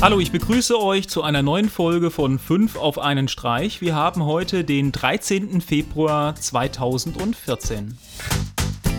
Hallo, ich begrüße euch zu einer neuen Folge von 5 auf einen Streich. Wir haben heute den 13. Februar 2014.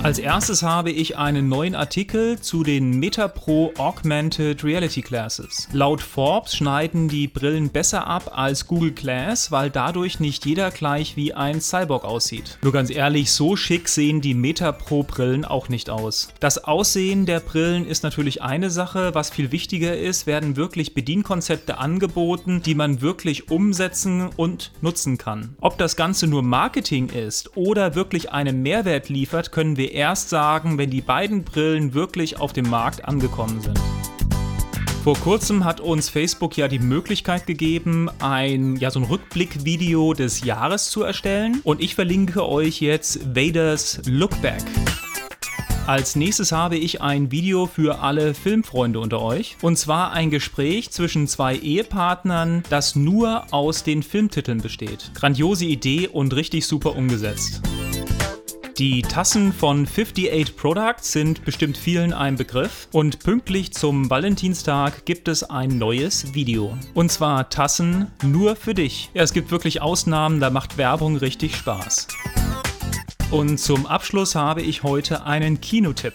Als erstes habe ich einen neuen Artikel zu den MetaPro Augmented Reality Glasses. Laut Forbes schneiden die Brillen besser ab als Google Glass, weil dadurch nicht jeder gleich wie ein Cyborg aussieht. Nur ganz ehrlich, so schick sehen die MetaPro Brillen auch nicht aus. Das Aussehen der Brillen ist natürlich eine Sache, was viel wichtiger ist, werden wirklich Bedienkonzepte angeboten, die man wirklich umsetzen und nutzen kann. Ob das Ganze nur Marketing ist oder wirklich einen Mehrwert liefert, können wir erst sagen, wenn die beiden Brillen wirklich auf dem Markt angekommen sind. Vor kurzem hat uns Facebook ja die Möglichkeit gegeben, ein, ja, so ein Rückblickvideo des Jahres zu erstellen. Und ich verlinke euch jetzt Vaders Lookback. Als nächstes habe ich ein Video für alle Filmfreunde unter euch. Und zwar ein Gespräch zwischen zwei Ehepartnern, das nur aus den Filmtiteln besteht. Grandiose Idee und richtig super umgesetzt. Die Tassen von 58 Products sind bestimmt vielen ein Begriff und pünktlich zum Valentinstag gibt es ein neues Video. Und zwar Tassen nur für dich. Ja, es gibt wirklich Ausnahmen, da macht Werbung richtig Spaß. Und zum Abschluss habe ich heute einen Kinotipp.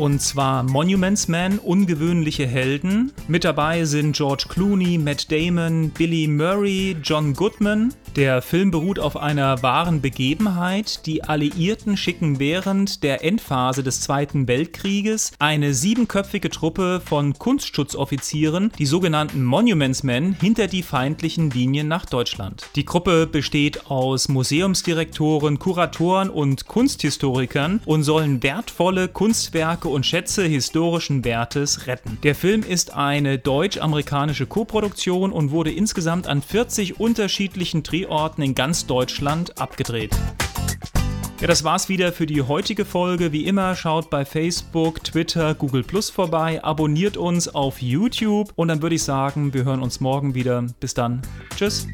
Und zwar Monuments Man, ungewöhnliche Helden. Mit dabei sind George Clooney, Matt Damon, Billy Murray, John Goodman. Der Film beruht auf einer wahren Begebenheit. Die Alliierten schicken während der Endphase des Zweiten Weltkrieges eine siebenköpfige Truppe von Kunstschützoffizieren, die sogenannten Monuments Men, hinter die feindlichen Linien nach Deutschland. Die Gruppe besteht aus Museumsdirektoren, Kuratoren und Kunsthistorikern und sollen wertvolle Kunstwerke und Schätze historischen Wertes retten. Der Film ist eine deutsch-amerikanische Koproduktion und wurde insgesamt an 40 unterschiedlichen Dreh Drehorten in ganz Deutschland abgedreht. Ja, das war's wieder für die heutige Folge. Wie immer, schaut bei Facebook, Twitter, Google Plus vorbei, abonniert uns auf YouTube und dann würde ich sagen, wir hören uns morgen wieder. Bis dann. Tschüss.